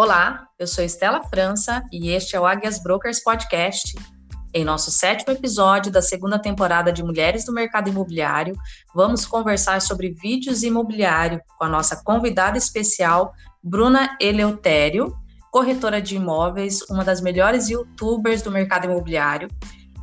Olá, eu sou Estela França e este é o Águias Brokers Podcast. Em nosso sétimo episódio da segunda temporada de Mulheres do Mercado Imobiliário, vamos conversar sobre vídeos imobiliário com a nossa convidada especial, Bruna Eleutério, corretora de imóveis, uma das melhores youtubers do mercado imobiliário.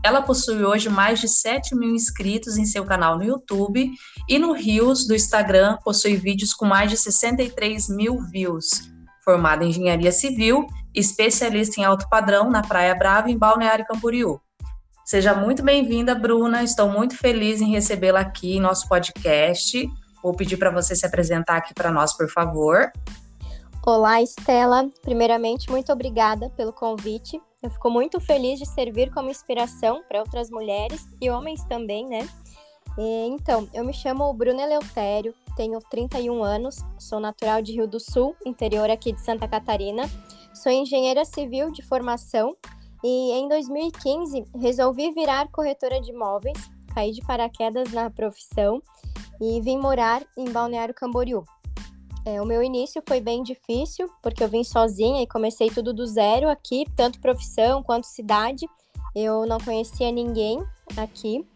Ela possui hoje mais de 7 mil inscritos em seu canal no YouTube e no Rios do Instagram possui vídeos com mais de 63 mil views formada em engenharia civil, especialista em alto padrão na Praia Brava, em Balneário Camboriú. Seja muito bem-vinda, Bruna. Estou muito feliz em recebê-la aqui em nosso podcast. Vou pedir para você se apresentar aqui para nós, por favor. Olá, Estela. Primeiramente, muito obrigada pelo convite. Eu fico muito feliz de servir como inspiração para outras mulheres e homens também, né? Então, eu me chamo Bruna Eleutério, tenho 31 anos, sou natural de Rio do Sul, interior aqui de Santa Catarina. Sou engenheira civil de formação e em 2015 resolvi virar corretora de imóveis, caí de paraquedas na profissão e vim morar em Balneário Camboriú. É, o meu início foi bem difícil, porque eu vim sozinha e comecei tudo do zero aqui, tanto profissão quanto cidade. Eu não conhecia ninguém aqui.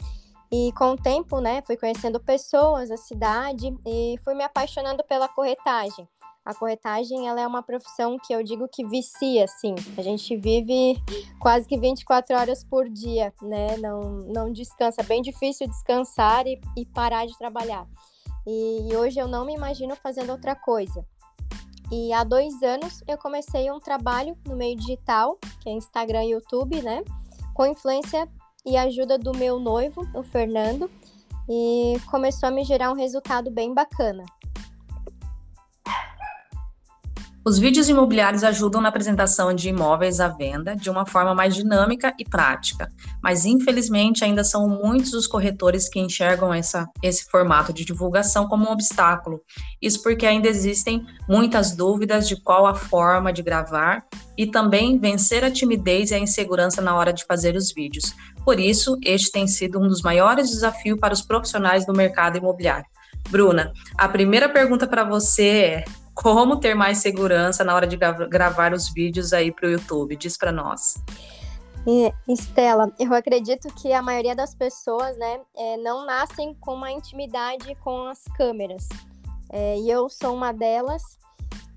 E com o tempo, né, fui conhecendo pessoas, a cidade e fui me apaixonando pela corretagem. A corretagem, ela é uma profissão que eu digo que vicia, assim. A gente vive quase que 24 horas por dia, né? Não, não descansa. É bem difícil descansar e, e parar de trabalhar. E, e hoje eu não me imagino fazendo outra coisa. E há dois anos eu comecei um trabalho no meio digital, que é Instagram e YouTube, né? Com influência e ajuda do meu noivo, o Fernando, e começou a me gerar um resultado bem bacana. Os vídeos imobiliários ajudam na apresentação de imóveis à venda de uma forma mais dinâmica e prática, mas infelizmente ainda são muitos os corretores que enxergam essa, esse formato de divulgação como um obstáculo. Isso porque ainda existem muitas dúvidas de qual a forma de gravar e também vencer a timidez e a insegurança na hora de fazer os vídeos. Por isso, este tem sido um dos maiores desafios para os profissionais do mercado imobiliário. Bruna, a primeira pergunta para você é: como ter mais segurança na hora de gravar os vídeos aí para o YouTube? Diz para nós. Estela, eu acredito que a maioria das pessoas, né, é, não nascem com uma intimidade com as câmeras. É, e eu sou uma delas.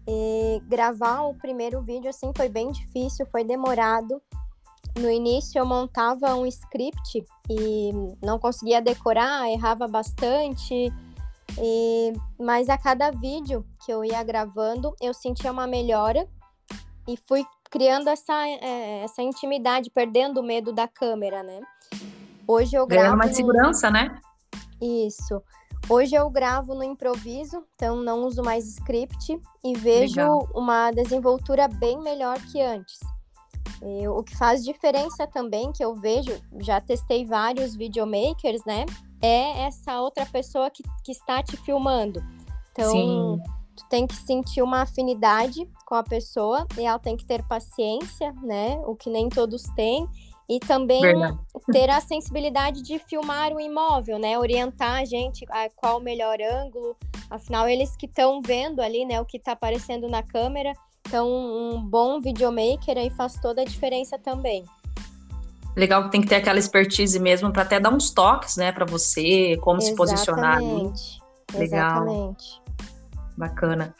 E gravar o primeiro vídeo assim foi bem difícil, foi demorado. No início eu montava um script e não conseguia decorar, errava bastante. E, mas a cada vídeo que eu ia gravando, eu sentia uma melhora e fui criando essa, é, essa intimidade, perdendo o medo da câmera, né? Hoje eu gravo. Ganhando mais segurança, né? Isso. Hoje eu gravo no improviso, então não uso mais script e vejo Legal. uma desenvoltura bem melhor que antes. E o que faz diferença também, que eu vejo, já testei vários videomakers, né? é essa outra pessoa que, que está te filmando. Então, Sim. Tu tem que sentir uma afinidade com a pessoa e ela tem que ter paciência, né? O que nem todos têm. E também Verdade. ter a sensibilidade de filmar o imóvel, né? Orientar a gente a qual o melhor ângulo. Afinal, eles que estão vendo ali, né? O que está aparecendo na câmera. Então, um bom videomaker aí faz toda a diferença também. Legal que tem que ter aquela expertise mesmo para até dar uns toques, né, para você, como Exatamente. se posicionar ali. Legal. Exatamente. Bacana.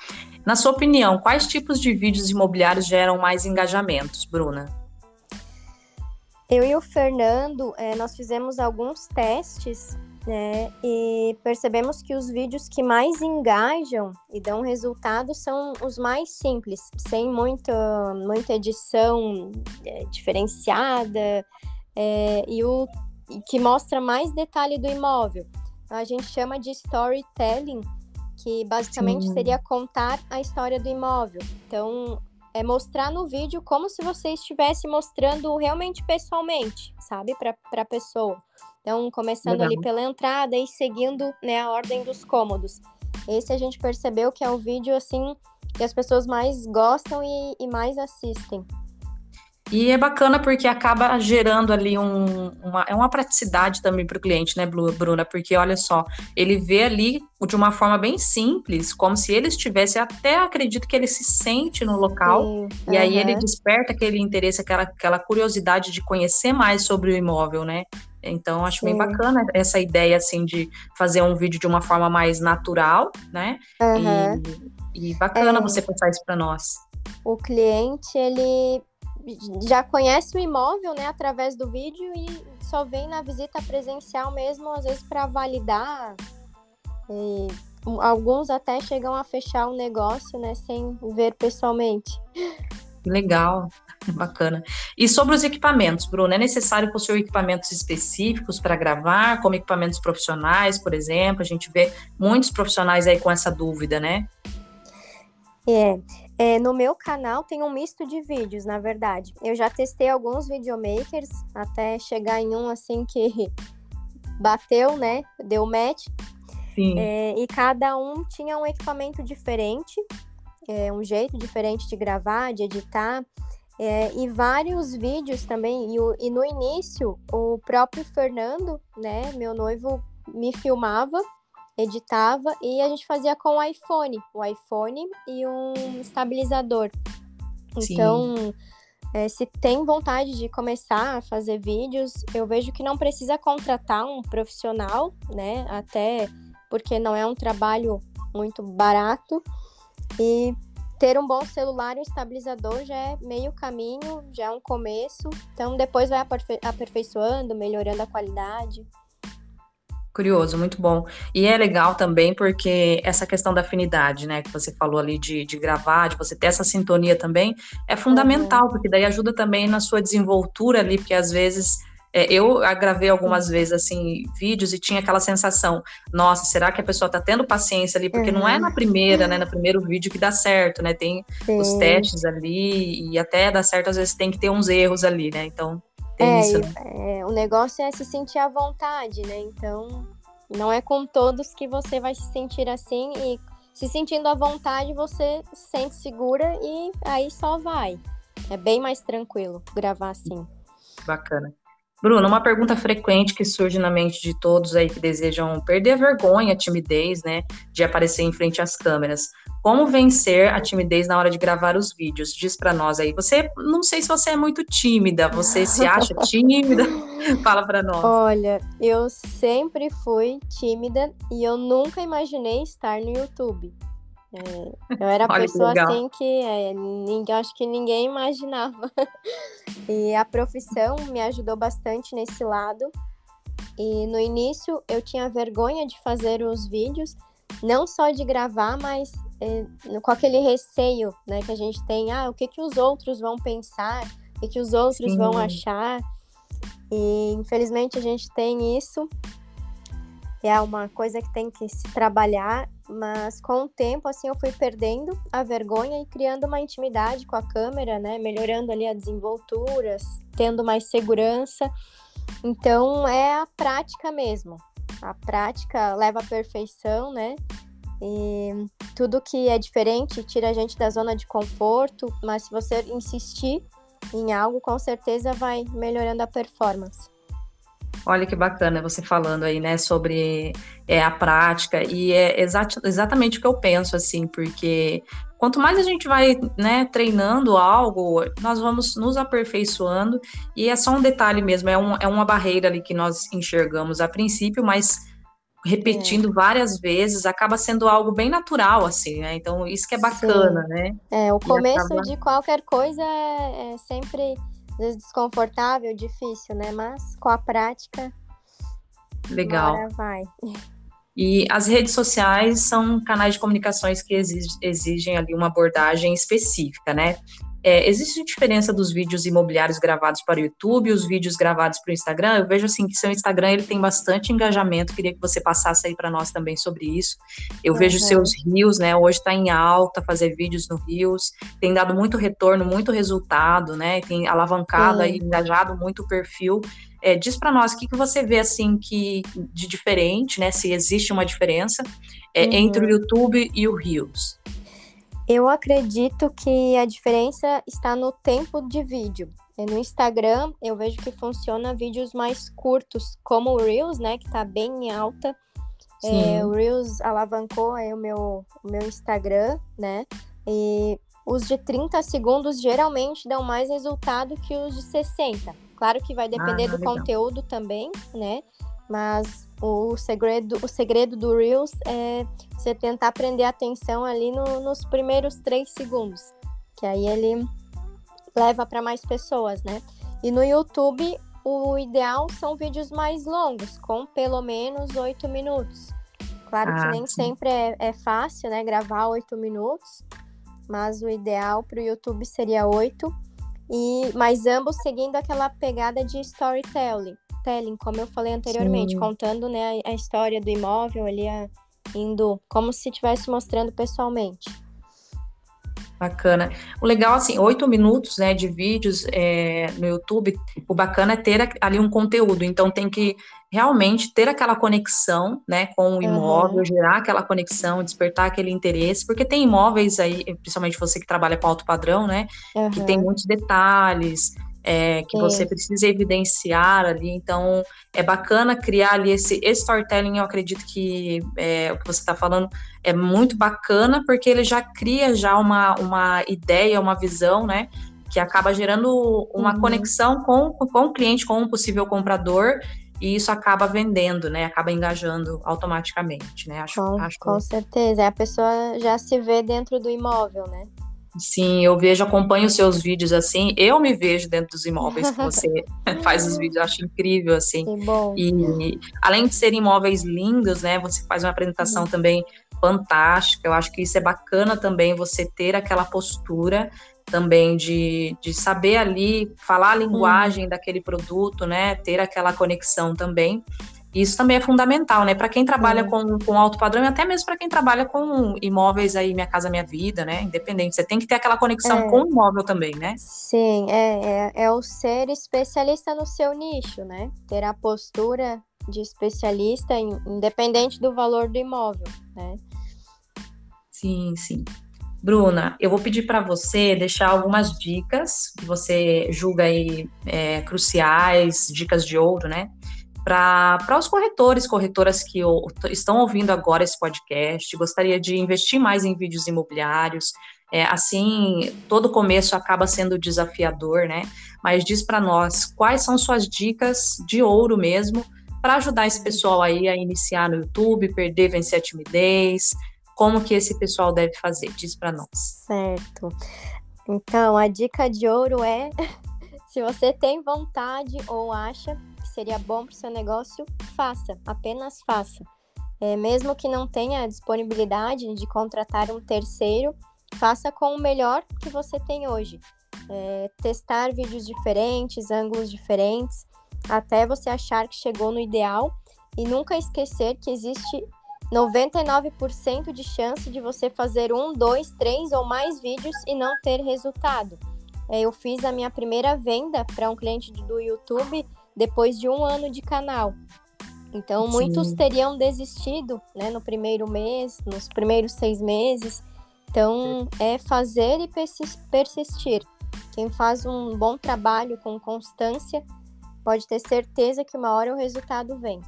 Na sua opinião, quais tipos de vídeos imobiliários geram mais engajamentos, Bruna? Eu e o Fernando, é, nós fizemos alguns testes, né, e percebemos que os vídeos que mais engajam e dão resultado são os mais simples, sem muita, muita edição é, diferenciada, é, e o que mostra mais detalhe do imóvel. A gente chama de storytelling, que basicamente Sim. seria contar a história do imóvel. Então, é mostrar no vídeo como se você estivesse mostrando realmente pessoalmente, sabe, para a pessoa. Então, começando Legal. ali pela entrada e seguindo né, a ordem dos cômodos. Esse a gente percebeu que é o vídeo assim que as pessoas mais gostam e, e mais assistem. E é bacana porque acaba gerando ali um, uma, é uma praticidade também para o cliente, né, Bruna? Porque olha só, ele vê ali de uma forma bem simples, como se ele estivesse, até acredito que ele se sente no local, Sim, e uhum. aí ele desperta aquele interesse, aquela, aquela curiosidade de conhecer mais sobre o imóvel, né? Então, acho Sim. bem bacana essa ideia, assim, de fazer um vídeo de uma forma mais natural, né? Uhum. E, e, bacana é. você passar isso para nós. O cliente, ele já conhece o imóvel, né, através do vídeo e só vem na visita presencial mesmo, às vezes para validar. E alguns até chegam a fechar o um negócio, né, sem ver pessoalmente. Legal. Bacana. E sobre os equipamentos, Bruno, é necessário possuir equipamentos específicos para gravar, como equipamentos profissionais, por exemplo? A gente vê muitos profissionais aí com essa dúvida, né? É, é, no meu canal tem um misto de vídeos, na verdade. Eu já testei alguns videomakers até chegar em um assim que bateu, né? Deu match. Sim. É, e cada um tinha um equipamento diferente, é, um jeito diferente de gravar, de editar. É, e vários vídeos também. E, o, e, no início, o próprio Fernando, né, meu noivo, me filmava, editava e a gente fazia com o iPhone, o iPhone e um estabilizador. Sim. Então, é, se tem vontade de começar a fazer vídeos, eu vejo que não precisa contratar um profissional, né? Até porque não é um trabalho muito barato. E ter um bom celular e um estabilizador já é meio caminho, já é um começo. Então depois vai aperfei aperfeiçoando, melhorando a qualidade. Curioso, muito bom. E é legal também porque essa questão da afinidade, né, que você falou ali de, de gravar, de você ter essa sintonia também, é fundamental, uhum. porque daí ajuda também na sua desenvoltura ali, porque às vezes é, eu gravei algumas vezes, assim, vídeos e tinha aquela sensação, nossa, será que a pessoa tá tendo paciência ali? Porque uhum. não é na primeira, né, no primeiro vídeo que dá certo, né? Tem Sim. os testes ali e até dá certo, às vezes tem que ter uns erros ali, né? Então, é, isso. Né? É, o negócio é se sentir à vontade, né? Então, não é com todos que você vai se sentir assim e se sentindo à vontade, você se sente segura e aí só vai. É bem mais tranquilo gravar assim. Bacana. Bruno, uma pergunta frequente que surge na mente de todos aí que desejam perder a vergonha, a timidez, né, de aparecer em frente às câmeras. Como vencer a timidez na hora de gravar os vídeos? Diz para nós aí. Você, não sei se você é muito tímida, você se acha tímida? Fala para nós. Olha, eu sempre fui tímida e eu nunca imaginei estar no YouTube. É, eu era a pessoa assim que é, ninguém, acho que ninguém imaginava. e a profissão me ajudou bastante nesse lado. E no início eu tinha vergonha de fazer os vídeos, não só de gravar, mas é, com aquele receio né, que a gente tem, ah, o que, que os outros vão pensar, o que, que os outros Sim. vão achar. E infelizmente a gente tem isso. É uma coisa que tem que se trabalhar mas com o tempo, assim, eu fui perdendo a vergonha e criando uma intimidade com a câmera, né? Melhorando ali a desenvoltura, tendo mais segurança. Então, é a prática mesmo. A prática leva à perfeição, né? E tudo que é diferente tira a gente da zona de conforto, mas se você insistir em algo, com certeza vai melhorando a performance. Olha que bacana você falando aí, né, sobre é, a prática, e é exat, exatamente o que eu penso, assim, porque quanto mais a gente vai, né, treinando algo, nós vamos nos aperfeiçoando, e é só um detalhe mesmo, é, um, é uma barreira ali que nós enxergamos a princípio, mas repetindo é. várias vezes, acaba sendo algo bem natural, assim, né? Então, isso que é bacana, Sim. né? É, o começo acaba... de qualquer coisa é, é sempre às vezes desconfortável, difícil, né? Mas com a prática. Legal. vai. E as redes sociais são canais de comunicações que exigem ali uma abordagem específica, né? É, existe diferença dos vídeos imobiliários gravados para o YouTube e os vídeos gravados para o Instagram? Eu vejo assim que seu Instagram ele tem bastante engajamento. Queria que você passasse aí para nós também sobre isso. Eu uhum. vejo seus rios, né? Hoje está em alta fazer vídeos no rios. Tem dado muito retorno, muito resultado, né? Tem alavancado uhum. aí, engajado muito o perfil. É, diz para nós o que, que você vê assim que de diferente, né? Se existe uma diferença é, uhum. entre o YouTube e o Rios. Eu acredito que a diferença está no tempo de vídeo. no Instagram, eu vejo que funciona vídeos mais curtos, como o Reels, né, que tá bem em alta. É, o Reels alavancou é, o, meu, o meu Instagram, né? E os de 30 segundos geralmente dão mais resultado que os de 60. Claro que vai depender ah, do legal. conteúdo também, né? Mas o segredo, o segredo do Reels é você tentar prender a atenção ali no, nos primeiros três segundos. Que aí ele leva para mais pessoas, né? E no YouTube, o ideal são vídeos mais longos, com pelo menos oito minutos. Claro ah, que nem sim. sempre é, é, fácil, né? Gravar oito minutos, mas o ideal para o YouTube seria oito. E mas ambos seguindo aquela pegada de storytelling, telling, como eu falei anteriormente, sim. contando né, a história do imóvel ali, indo como se estivesse mostrando pessoalmente. Bacana. O legal, assim, oito minutos né, de vídeos é, no YouTube, o bacana é ter ali um conteúdo. Então, tem que realmente ter aquela conexão né, com o imóvel, uhum. gerar aquela conexão, despertar aquele interesse, porque tem imóveis aí, principalmente você que trabalha com alto padrão, né, uhum. que tem muitos detalhes, é, que Sim. você precisa evidenciar ali. Então, é bacana criar ali esse, esse storytelling. Eu acredito que é, o que você está falando é muito bacana, porque ele já cria já uma, uma ideia, uma visão, né? Que acaba gerando uma uhum. conexão com, com o cliente, com um possível comprador, e isso acaba vendendo, né? Acaba engajando automaticamente, né? Acho, com, acho... com certeza. A pessoa já se vê dentro do imóvel, né? Sim, eu vejo, acompanho os seus vídeos assim, eu me vejo dentro dos imóveis que você faz os vídeos, eu acho incrível assim. Que bom. E além de serem imóveis lindos, né, você faz uma apresentação uhum. também fantástica. Eu acho que isso é bacana também você ter aquela postura também de, de saber ali falar a linguagem uhum. daquele produto, né, ter aquela conexão também. Isso também é fundamental, né? Para quem trabalha com, com alto padrão e até mesmo para quem trabalha com imóveis aí, Minha Casa Minha Vida, né? Independente. Você tem que ter aquela conexão é. com o imóvel também, né? Sim, é, é, é o ser especialista no seu nicho, né? Ter a postura de especialista, independente do valor do imóvel, né? Sim, sim. Bruna, eu vou pedir para você deixar algumas dicas que você julga aí é, cruciais, dicas de ouro, né? Para os corretores, corretoras que estão ouvindo agora esse podcast, gostaria de investir mais em vídeos imobiliários. É, assim, todo começo acaba sendo desafiador, né? Mas diz para nós quais são suas dicas de ouro mesmo para ajudar esse pessoal aí a iniciar no YouTube, perder, vencer a timidez. Como que esse pessoal deve fazer? Diz para nós. Certo. Então, a dica de ouro é se você tem vontade ou acha seria bom para o seu negócio, faça, apenas faça. É, mesmo que não tenha disponibilidade de contratar um terceiro, faça com o melhor que você tem hoje. É, testar vídeos diferentes, ângulos diferentes, até você achar que chegou no ideal e nunca esquecer que existe 99% de chance de você fazer um, dois, três ou mais vídeos e não ter resultado. É, eu fiz a minha primeira venda para um cliente do YouTube depois de um ano de canal. Então, Sim. muitos teriam desistido né, no primeiro mês, nos primeiros seis meses. Então, é fazer e persistir. Quem faz um bom trabalho com constância pode ter certeza que uma hora o resultado vem.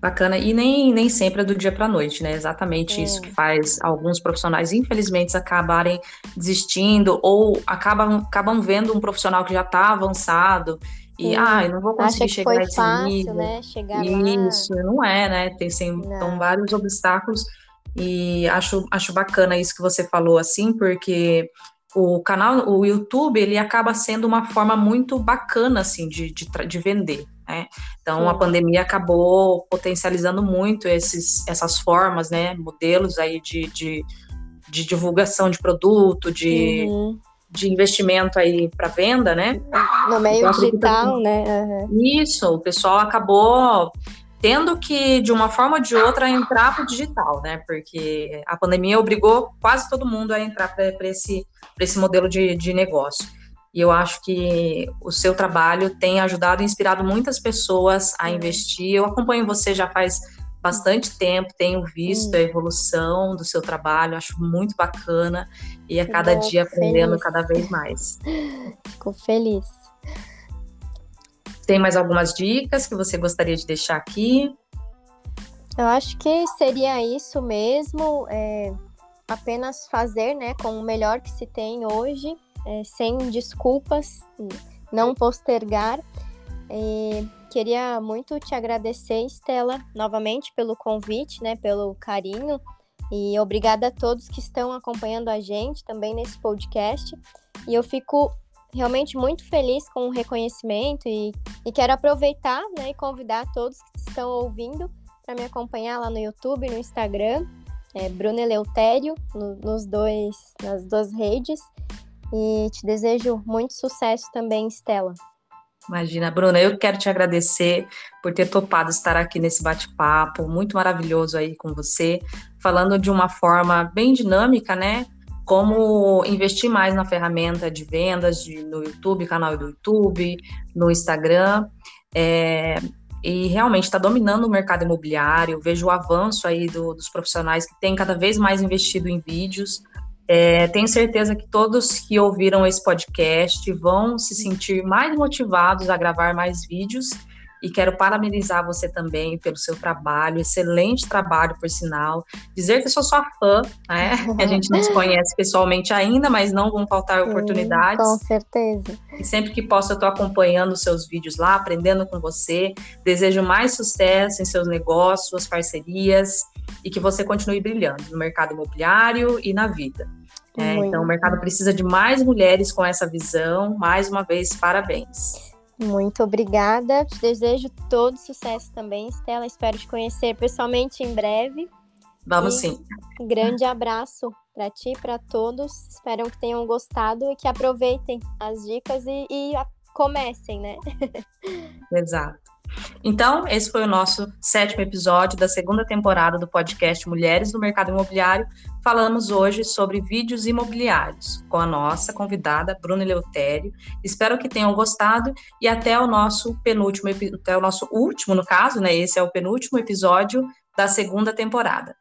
Bacana, e nem, nem sempre é do dia para a noite, né? Exatamente é. isso que faz alguns profissionais, infelizmente, acabarem desistindo ou acabam, acabam vendo um profissional que já está avançado e, ah, eu não vou conseguir Acha chegar foi a esse fácil, nível. Né? Chegar isso, lá. não é, né? Tem então, vários obstáculos e acho, acho bacana isso que você falou, assim, porque o canal, o YouTube, ele acaba sendo uma forma muito bacana, assim, de, de, de vender, né? Então, Sim. a pandemia acabou potencializando muito esses, essas formas, né, modelos aí de, de, de divulgação de produto, de, uhum. de investimento aí para venda, né? No meio então, digital, né? Uhum. Isso, o pessoal acabou tendo que, de uma forma ou de outra, entrar para o digital, né? Porque a pandemia obrigou quase todo mundo a entrar para esse, esse modelo de, de negócio. E eu acho que o seu trabalho tem ajudado e inspirado muitas pessoas a investir. Eu acompanho você já faz bastante tempo, tenho visto a evolução do seu trabalho, acho muito bacana e a cada Bom, dia aprendendo feliz. cada vez mais. Fico feliz. Tem mais algumas dicas que você gostaria de deixar aqui? Eu acho que seria isso mesmo, é, apenas fazer né, com o melhor que se tem hoje, é, sem desculpas, não postergar. E queria muito te agradecer, Estela, novamente pelo convite, né, pelo carinho. E obrigada a todos que estão acompanhando a gente também nesse podcast. E eu fico realmente muito feliz com o reconhecimento e, e quero aproveitar né, e convidar todos que estão ouvindo para me acompanhar lá no YouTube, no Instagram, é Bruno Eleutério, no, nos dois, nas duas redes. E te desejo muito sucesso também, Estela. Imagina, Bruna, eu quero te agradecer por ter topado estar aqui nesse bate-papo muito maravilhoso aí com você, falando de uma forma bem dinâmica, né? como investir mais na ferramenta de vendas de, no YouTube, canal do YouTube, no Instagram. É, e realmente está dominando o mercado imobiliário. Vejo o avanço aí do, dos profissionais que têm cada vez mais investido em vídeos. É, tenho certeza que todos que ouviram esse podcast vão se sentir mais motivados a gravar mais vídeos e quero parabenizar você também pelo seu trabalho, excelente trabalho, por sinal. Dizer que sou sua fã, né? a gente não se conhece pessoalmente ainda, mas não vão faltar Sim, oportunidades. Com certeza. E sempre que posso, eu estou acompanhando os seus vídeos lá, aprendendo com você. Desejo mais sucesso em seus negócios, suas parcerias e que você continue brilhando no mercado imobiliário e na vida. É, então, o mercado precisa de mais mulheres com essa visão. Mais uma vez, parabéns. Muito obrigada. Te desejo todo sucesso também, Estela. Espero te conhecer pessoalmente em breve. Vamos e sim. Um grande abraço para ti e para todos. Espero que tenham gostado e que aproveitem as dicas e, e comecem, né? Exato. Então, esse foi o nosso sétimo episódio da segunda temporada do podcast Mulheres do Mercado Imobiliário. Falamos hoje sobre vídeos imobiliários com a nossa convidada Bruna Leutério. Espero que tenham gostado e até o nosso penúltimo, até o nosso último, no caso, né? Esse é o penúltimo episódio da segunda temporada.